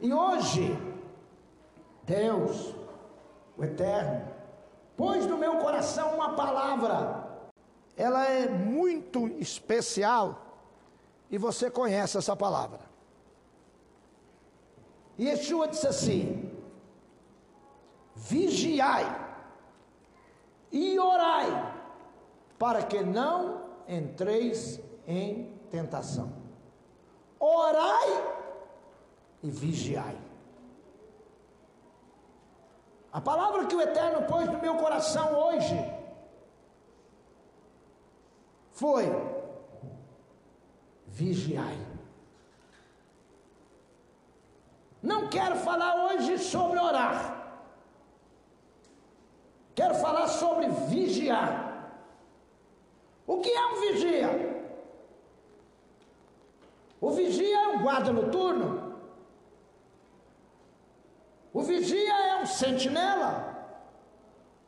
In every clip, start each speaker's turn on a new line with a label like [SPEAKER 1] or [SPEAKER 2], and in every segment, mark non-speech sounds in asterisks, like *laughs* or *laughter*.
[SPEAKER 1] E hoje, Deus, o Eterno, pôs no meu coração uma palavra. Ela é muito especial e você conhece essa palavra. E Yeshua disse assim: vigiai e orai, para que não entreis em tentação. Orai e vigiai. A palavra que o Eterno pôs no meu coração hoje foi: vigiai. Não quero falar hoje sobre orar. Quero falar sobre vigiar. O que é um vigia? O vigia é um guarda noturno. O vigia é um sentinela.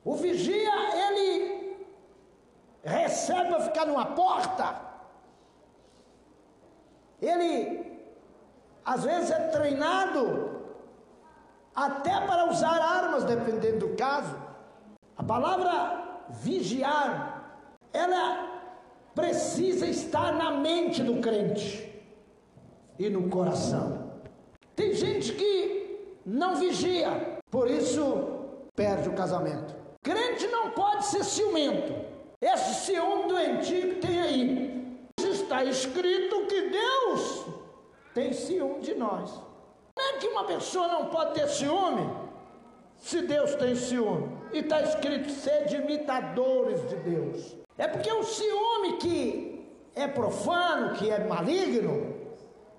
[SPEAKER 1] O vigia, ele recebe para ficar numa porta. Ele, às vezes, é treinado até para usar armas, dependendo do caso. A palavra vigiar, ela precisa estar na mente do crente e no coração. Tem gente que não vigia, por isso perde o casamento. Crente não pode ser ciumento. Esse ciúme doentio que tem aí. Está escrito que Deus tem ciúme de nós. Não é que uma pessoa não pode ter ciúme se Deus tem ciúme. E está escrito: sede imitadores de Deus. É porque o ciúme que é profano, que é maligno,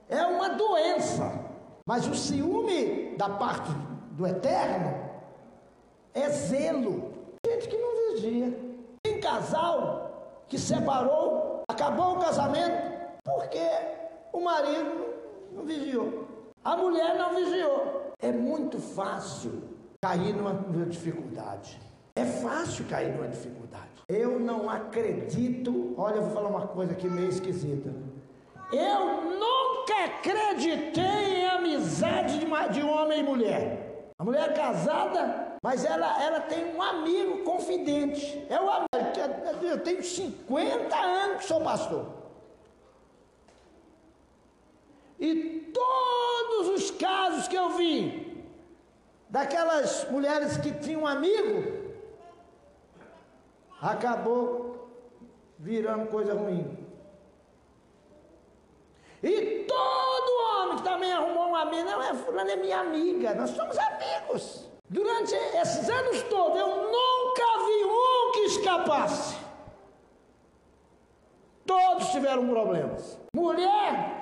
[SPEAKER 1] é uma doença. Mas o ciúme da parte do eterno é zelo. Gente que não vigia. Tem casal que separou, acabou o casamento, porque o marido não vigiou. A mulher não vigiou. É muito fácil cair numa, numa dificuldade. É fácil cair numa dificuldade. Eu não acredito. Olha, eu vou falar uma coisa aqui meio esquisita. Eu nunca acreditei em amizade de, homem e mulher. A mulher é casada, mas ela, ela tem um amigo confidente. É o amigo. Eu tenho 50 anos que sou pastor. E todos os casos que eu vi, daquelas mulheres que tinham um amigo, acabou virando coisa ruim. E todo homem que também arrumou uma amiga, não é fulano, é minha amiga, nós somos amigos. Durante esses anos todos, eu nunca vi um que escapasse. Todos tiveram problemas. Mulher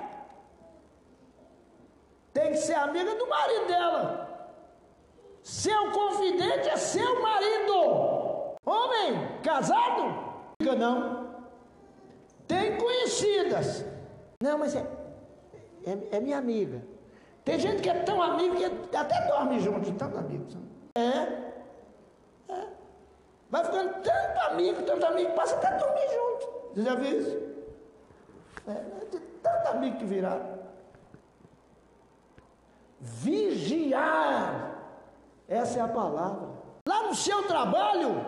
[SPEAKER 1] tem que ser amiga do marido dela. Seu confidente é seu marido. Homem, casado? Diga não. Tem conhecidas. Não, mas é, é, é, minha amiga. Tem gente que é tão amigo que até dorme junto tanto amigo. É. é. Vai ficando tanto amigo, tanto amigo, passa até dormir junto. Você já viu isso? É, de tanto amigo que viraram. Vigiar essa é a palavra. Lá no seu trabalho,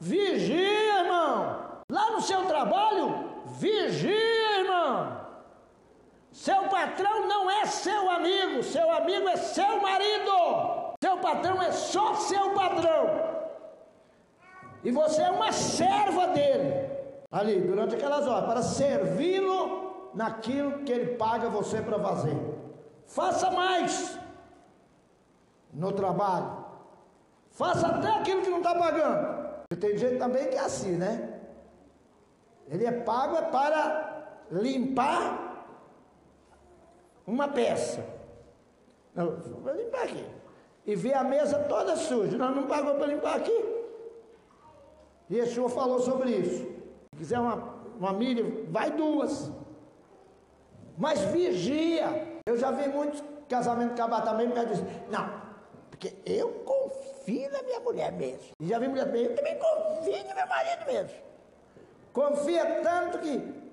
[SPEAKER 1] vigia, irmão. Lá no seu trabalho, vigia, irmão. Seu patrão não é seu amigo, seu amigo é seu marido. Seu patrão é só seu patrão. E você é uma serva dele. Ali, durante aquelas horas, para servi-lo naquilo que ele paga você para fazer. Faça mais no trabalho. Faça até aquilo que não está pagando. E tem gente também que é assim, né? Ele é pago é para limpar uma peça. Não, vou limpar aqui. E ver a mesa toda suja. Nós não pagou para limpar aqui. E o senhor falou sobre isso. Se quiser uma, uma milha, vai duas. Mas vigia. Eu já vi muitos casamentos acabar também, não, porque eu confio na minha mulher mesmo. E já vi mulher também, eu também confio no meu marido mesmo. Confia tanto que.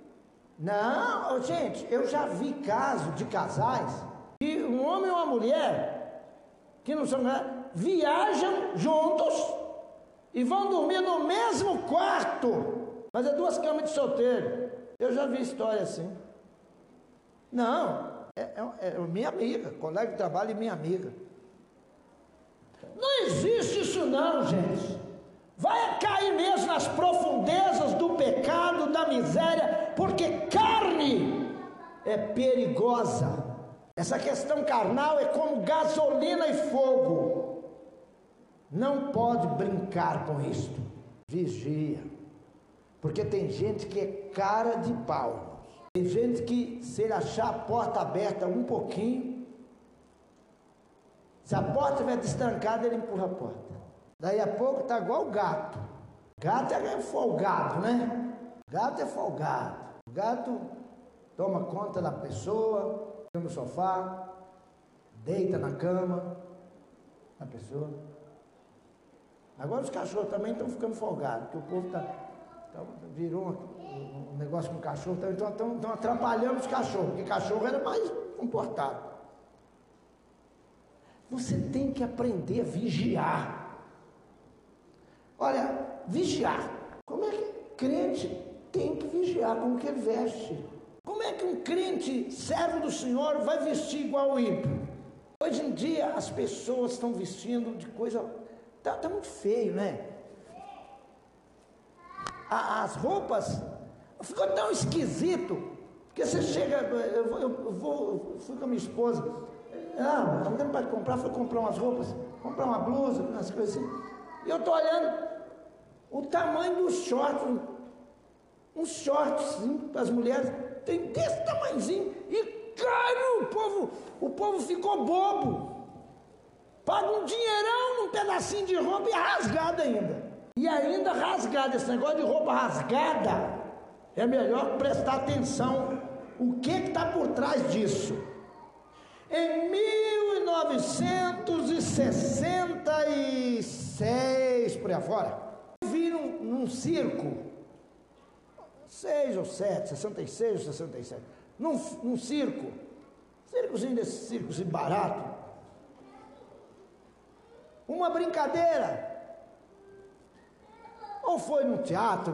[SPEAKER 1] Não, gente, eu já vi casos de casais que um homem e uma mulher, que não são viajam juntos e vão dormir no mesmo quarto, mas é duas camas de solteiro. Eu já vi história assim. Não, é, é, é minha amiga, colega de trabalho e minha amiga. Não existe isso não, gente. Vai cair mesmo nas profundezas do pecado, da miséria, porque carne é perigosa. Essa questão carnal é como gasolina e fogo. Não pode brincar com isto. Vigia. Porque tem gente que é cara de pau. Tem gente que, se ele achar a porta aberta um pouquinho, se a porta estiver destrancada, ele empurra a porta. Daí a pouco está igual o gato. Gato é folgado, né? Gato é folgado. O gato toma conta da pessoa, no sofá, deita na cama, a pessoa. Agora os cachorros também estão ficando folgados, porque o povo tá, tá virou um, um, negócio com o cachorro, então estão atrapalhando os cachorros, porque cachorro era mais comportado. Você tem que aprender a vigiar. Olha, vigiar. Como é que crente tem que vigiar como que ele veste? Como é que um crente, servo do Senhor, vai vestir igual o ímpio? Hoje em dia as pessoas estão vestindo de coisa. Está tá muito feio, né? As roupas ficou tão esquisito que você chega. Eu, vou, eu vou, fui com a minha esposa. Ah, não para comprar, foi comprar umas roupas, comprar uma blusa, umas coisas assim. E eu estou olhando o tamanho dos shorts, uns shorts para as mulheres tem desse tamanhozinho e caro, o povo, o povo ficou bobo. Paga um dinheirão num pedacinho de roupa e rasgada ainda. E ainda rasgada, esse negócio de roupa rasgada, é melhor prestar atenção o que está por trás disso. Em 1966, por aí fora, num, circo. 6 ou 7, 66 ou 67, num, num circo, circozinho desse circo barato, uma brincadeira, ou foi num teatro,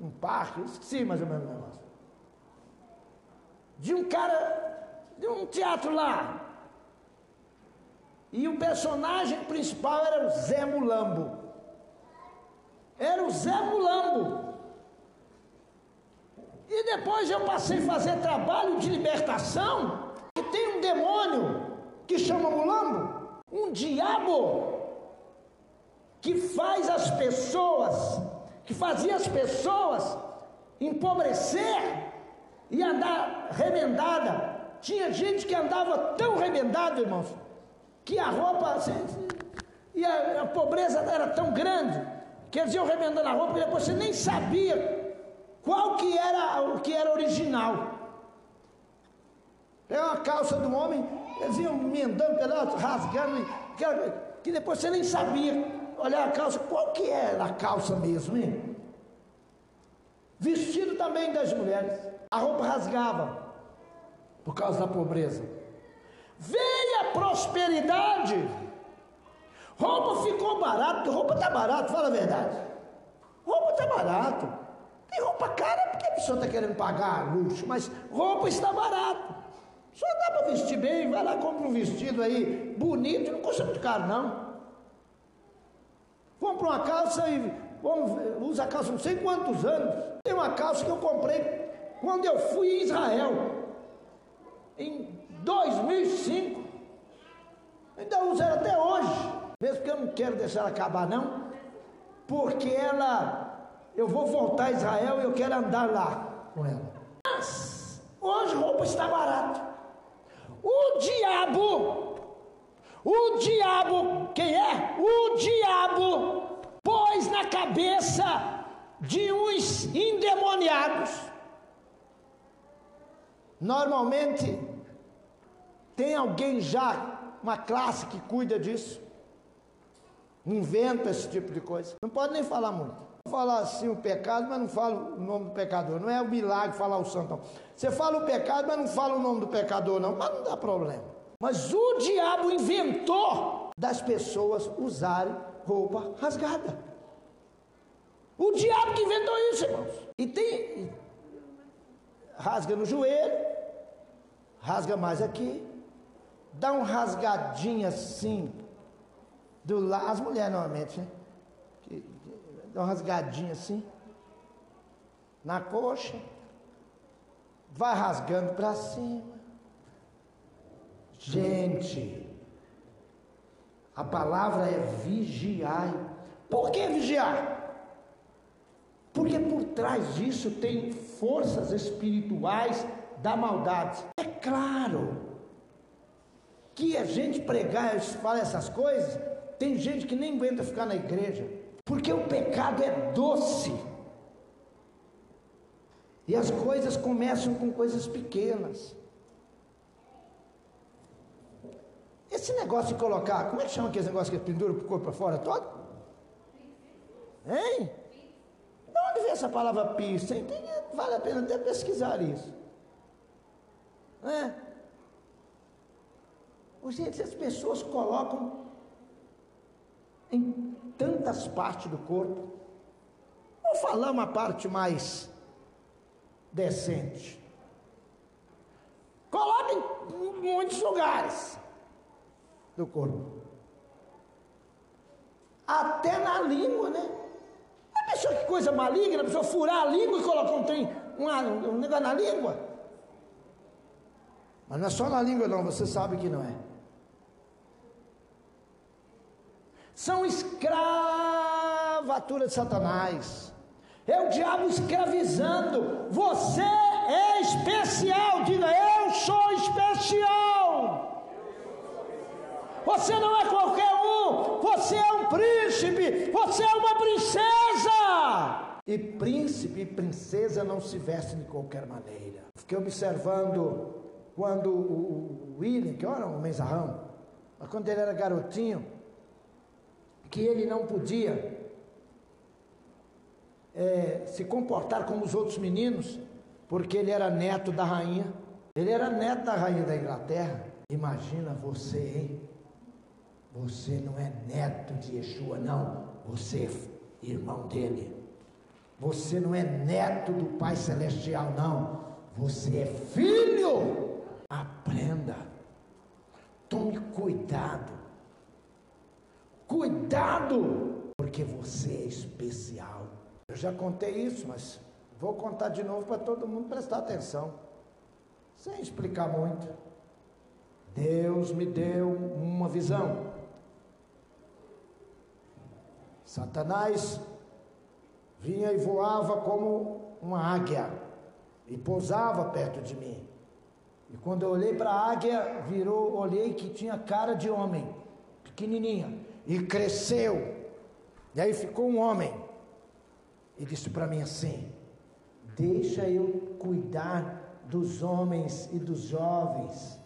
[SPEAKER 1] num parque, esqueci mais ou menos o negócio, de um cara, de um teatro lá, e o personagem principal era o Zé Mulambo. Era o Zé Mulambo. E depois eu passei a fazer trabalho de libertação. E tem um demônio que chama Mulambo, um diabo que faz as pessoas, que fazia as pessoas empobrecer e andar remendada. Tinha gente que andava tão remendado, irmãos, que a roupa e a, a pobreza era tão grande que eles iam remendando a roupa e depois você nem sabia qual que era o que era original? É uma calça do homem, eles iam emendando rasgando, que, que depois você nem sabia olhar a calça, qual que era a calça mesmo, hein? Vestido também das mulheres, a roupa rasgava por causa da pobreza. Veio a prosperidade, roupa ficou barato, roupa está barato, fala a verdade. Roupa está barato. E roupa cara porque a pessoa está querendo pagar luxo, mas roupa está barato. Só dá para vestir bem, vai lá, compra um vestido aí bonito, não custa muito caro não. Compra uma calça e usa a calça não sei quantos anos. Tem uma calça que eu comprei quando eu fui em Israel, em 2005. Ainda uso ela até hoje, mesmo que eu não quero deixar ela acabar não, porque ela eu vou voltar a Israel e eu quero andar lá com ela. Mas hoje roupa está barato. O diabo, o diabo, quem é? O diabo pôs na cabeça de uns endemoniados. Normalmente tem alguém já, uma classe que cuida disso, inventa esse tipo de coisa. Não pode nem falar muito falar assim o pecado, mas não fala o nome do pecador. Não é o milagre falar o santo. Você fala o pecado, mas não fala o nome do pecador, não. Mas não dá problema. Mas o diabo inventou das pessoas usarem roupa rasgada. O diabo que inventou isso, irmãos. E tem. Rasga no joelho, rasga mais aqui, dá um rasgadinho assim, do lado. As mulheres normalmente, né? Dá uma rasgadinha assim, na coxa, vai rasgando para cima. Gente, a palavra é vigiar. Por que vigiar? Porque por trás disso tem forças espirituais da maldade. É claro que a gente pregar, fala essas coisas, tem gente que nem aguenta ficar na igreja, porque o pecado é doce. E as coisas começam com coisas pequenas. Esse negócio de colocar, como é que chama aquele negócio que pendura o corpo para fora todo? Hein? De onde vem essa palavra pista? Vale a pena até pesquisar isso. É. Gente, as pessoas colocam em tantas partes do corpo. Vou falar uma parte mais decente. Coloca em muitos lugares do corpo. Até na língua, né? A pessoa que coisa maligna, a pessoa furar a língua e colocar um, trem, um, um negócio na língua. Mas não é só na língua, não, você sabe que não é. São escravatura de Satanás. É o diabo escravizando. Você é especial. Diga, eu sou especial. Você não é qualquer um. Você é um príncipe. Você é uma princesa. E príncipe e princesa não se vestem de qualquer maneira. Fiquei observando quando o William, que era um mensarrão, quando ele era garotinho, que ele não podia é, se comportar como os outros meninos, porque ele era neto da rainha. Ele era neto da rainha da Inglaterra. Imagina você, hein? Você não é neto de Yeshua, não. Você é irmão dele. Você não é neto do Pai Celestial, não. Você é filho. Aprenda. Tome cuidado. Cuidado, porque você é especial. Eu já contei isso, mas vou contar de novo para todo mundo prestar atenção, sem explicar muito. Deus me deu uma visão. Satanás vinha e voava como uma águia e pousava perto de mim. E quando eu olhei para a águia, virou, olhei que tinha cara de homem, pequenininha, e cresceu. E aí ficou um homem e disse para mim assim: Deixa eu cuidar dos homens e dos jovens.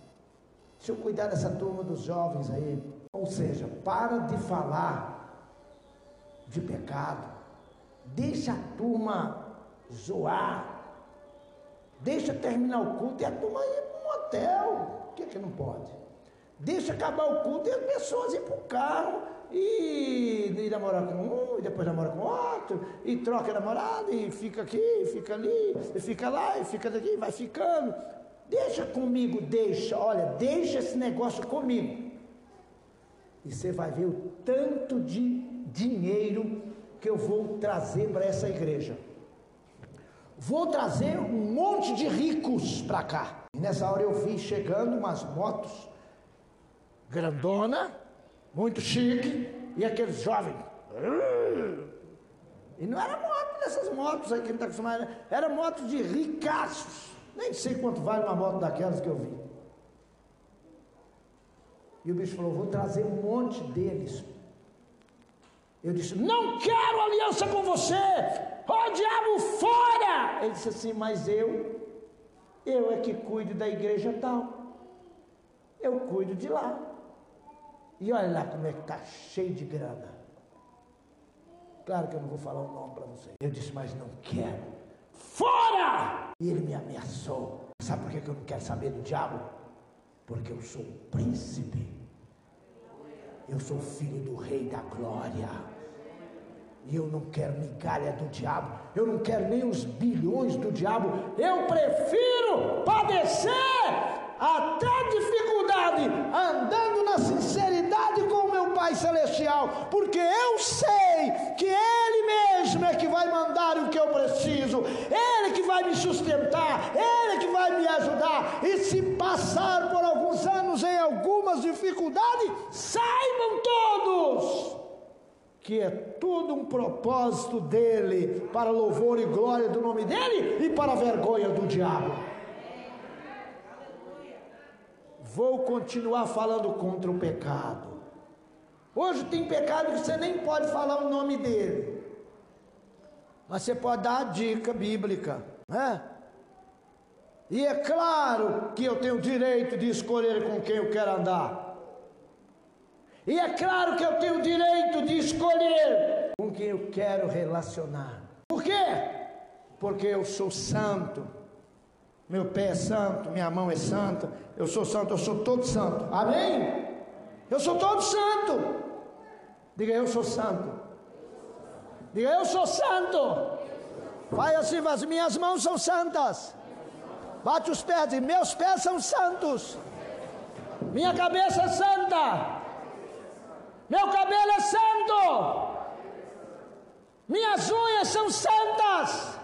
[SPEAKER 1] Deixa eu cuidar dessa turma dos jovens aí. Ou seja, para de falar de pecado. Deixa a turma zoar. Deixa terminar o culto e a turma ir para um hotel. Por que, que não pode? Deixa acabar o culto e as pessoas ir para o carro e, e namora com um, e depois namora com outro, e troca namorado, e fica aqui, e fica ali, e fica lá, e fica daqui, vai ficando. Deixa comigo, deixa, olha, deixa esse negócio comigo. E você vai ver o tanto de dinheiro que eu vou trazer para essa igreja. Vou trazer um monte de ricos para cá. E nessa hora eu vi chegando umas motos grandona, muito chique, e aqueles jovens. E não era moto dessas motos aí que está acostumado, era moto de ricaços. Nem sei quanto vale uma moto daquelas que eu vi. E o bicho falou: vou trazer um monte deles. Eu disse: não quero aliança com você, ó oh, diabo, fora! Ele disse assim: mas eu, eu é que cuido da igreja tal. Eu cuido de lá. E olha lá como é que está cheio de grana. Claro que eu não vou falar o nome para você. Eu disse, mas não quero. Fora! E ele me ameaçou. Sabe por que eu não quero saber do diabo? porque eu sou príncipe. Eu sou filho do Rei da Glória. E eu não quero migalha do diabo. Eu não quero nem os bilhões do diabo. Eu prefiro padecer até dificuldade, andando na sinceridade Celestial, porque eu sei que Ele mesmo é que vai mandar o que eu preciso, Ele que vai me sustentar, Ele que vai me ajudar, e se passar por alguns anos em algumas dificuldades, saibam todos que é tudo um propósito dele, para louvor e glória do nome dele e para vergonha do diabo. Vou continuar falando contra o pecado. Hoje tem pecado que você nem pode falar o nome dele, mas você pode dar a dica bíblica, né? E é claro que eu tenho o direito de escolher com quem eu quero andar. E é claro que eu tenho o direito de escolher com quem eu quero relacionar. Por quê? Porque eu sou santo. Meu pé é santo, minha mão é santa, eu sou santo, eu sou todo santo. Amém? Eu sou todo santo. Diga, eu sou santo. Diga, eu sou santo. Vai assim, as minhas mãos são santas. Bate os pés, e meus pés são santos. Minha cabeça é santa. Meu cabelo é santo. Minhas unhas são santas.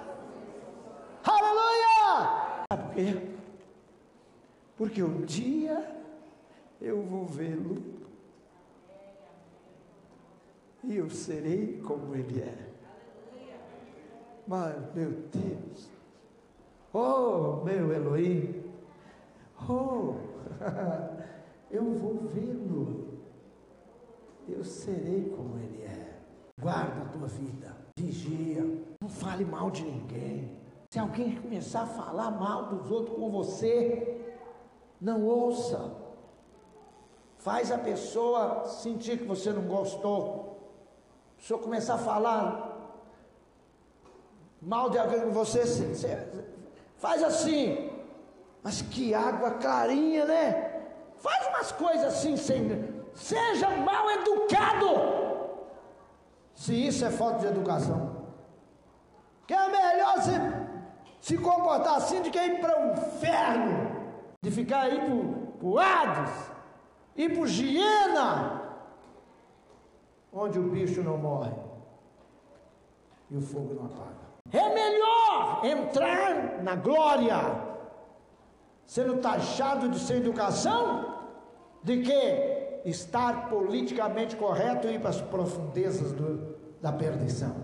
[SPEAKER 1] Aleluia! Sabe por quê? Porque um dia eu vou vê-lo e eu serei como ele é. Mas, meu Deus, oh, meu Elohim, oh, *laughs* eu vou vê-lo eu serei como Ele é. Guarda a tua vida, vigia, não fale mal de ninguém. Se alguém começar a falar mal dos outros com você, não ouça. Faz a pessoa sentir que você não gostou. Se eu começar a falar mal de alguém com você, você faz assim. Mas que água clarinha, né? Faz umas coisas assim sem Seja mal educado. Se isso é falta de educação. Que é melhor se, se comportar assim do que ir para o inferno. De ficar aí para o Hades. Ir para o Giena. Onde o bicho não morre. E o fogo não apaga. É melhor entrar na glória sendo taxado de sem educação de que estar politicamente correto e ir para as profundezas do, da perdição.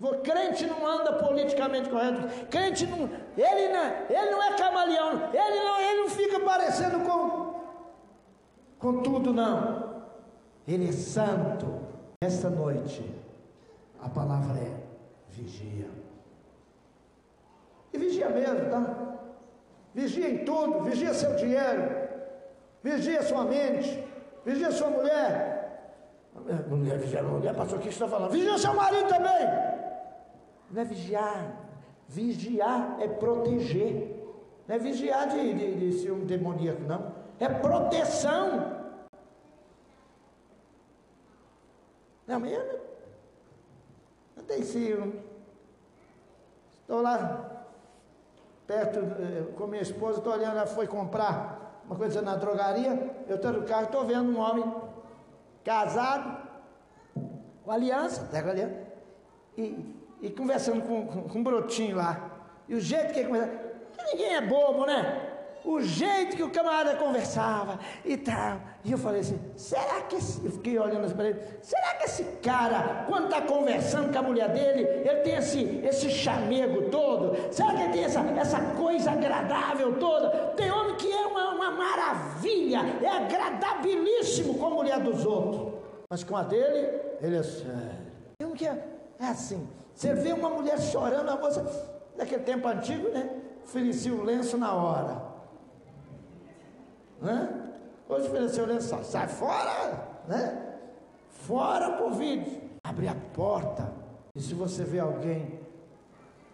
[SPEAKER 1] O crente não anda politicamente correto. Crente não, ele não, ele não é camaleão. Ele não, ele não fica parecendo com, com tudo não. Ele é santo. Esta noite a palavra é vigia. E vigia mesmo, tá? Vigia em tudo, vigia seu dinheiro, vigia sua mente, Vigia sua mulher. Mulher, vigia mulher, pastor, o que está falando? Vigia seu marido também. Não é vigiar. Vigiar é proteger. Não é vigiar de, de, de ser um demoníaco, não. É proteção. Não, mas eu não, não tenho ciúme. Estou lá perto eh, com minha esposa, estou olhando, ela foi comprar uma coisa na drogaria, eu estou no carro, estou vendo um homem casado, com aliança, tá com aliança, e, e conversando com, com, com um brotinho lá. E o jeito que ele conversa, ninguém é bobo, né? O jeito que o camarada conversava e tal. E eu falei assim: será que esse, eu fiquei olhando assim para ele, será que esse cara, quando está conversando com a mulher dele, ele tem esse, esse chamego todo? Será que ele tem essa, essa coisa agradável toda? Tem homem que é uma, uma maravilha, é agradabilíssimo com a mulher dos outros, mas com a dele, ele é sério. Um que é, é assim: você vê uma mulher chorando, a moça, daquele tempo antigo, né? Oferecia o lenço na hora. Né? Hoje ofereceu lençol, sai fora, né? Fora Covid. Abre a porta. E se você vê alguém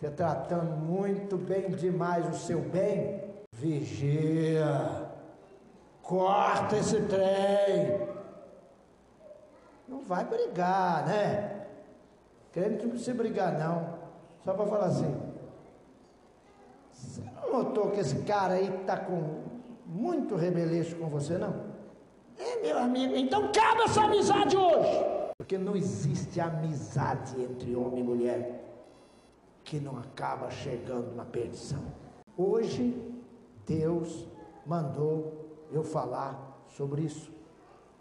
[SPEAKER 1] te tratando muito bem demais o seu bem, vigia. Corta esse trem. Não vai brigar, né? Crente não precisa brigar, não. Só para falar assim. Você não notou que esse cara aí está com muito rebeleixo com você, não? É, meu amigo. Então acaba essa amizade hoje. Porque não existe amizade entre homem e mulher que não acaba chegando na perdição. Hoje, Deus mandou eu falar sobre isso.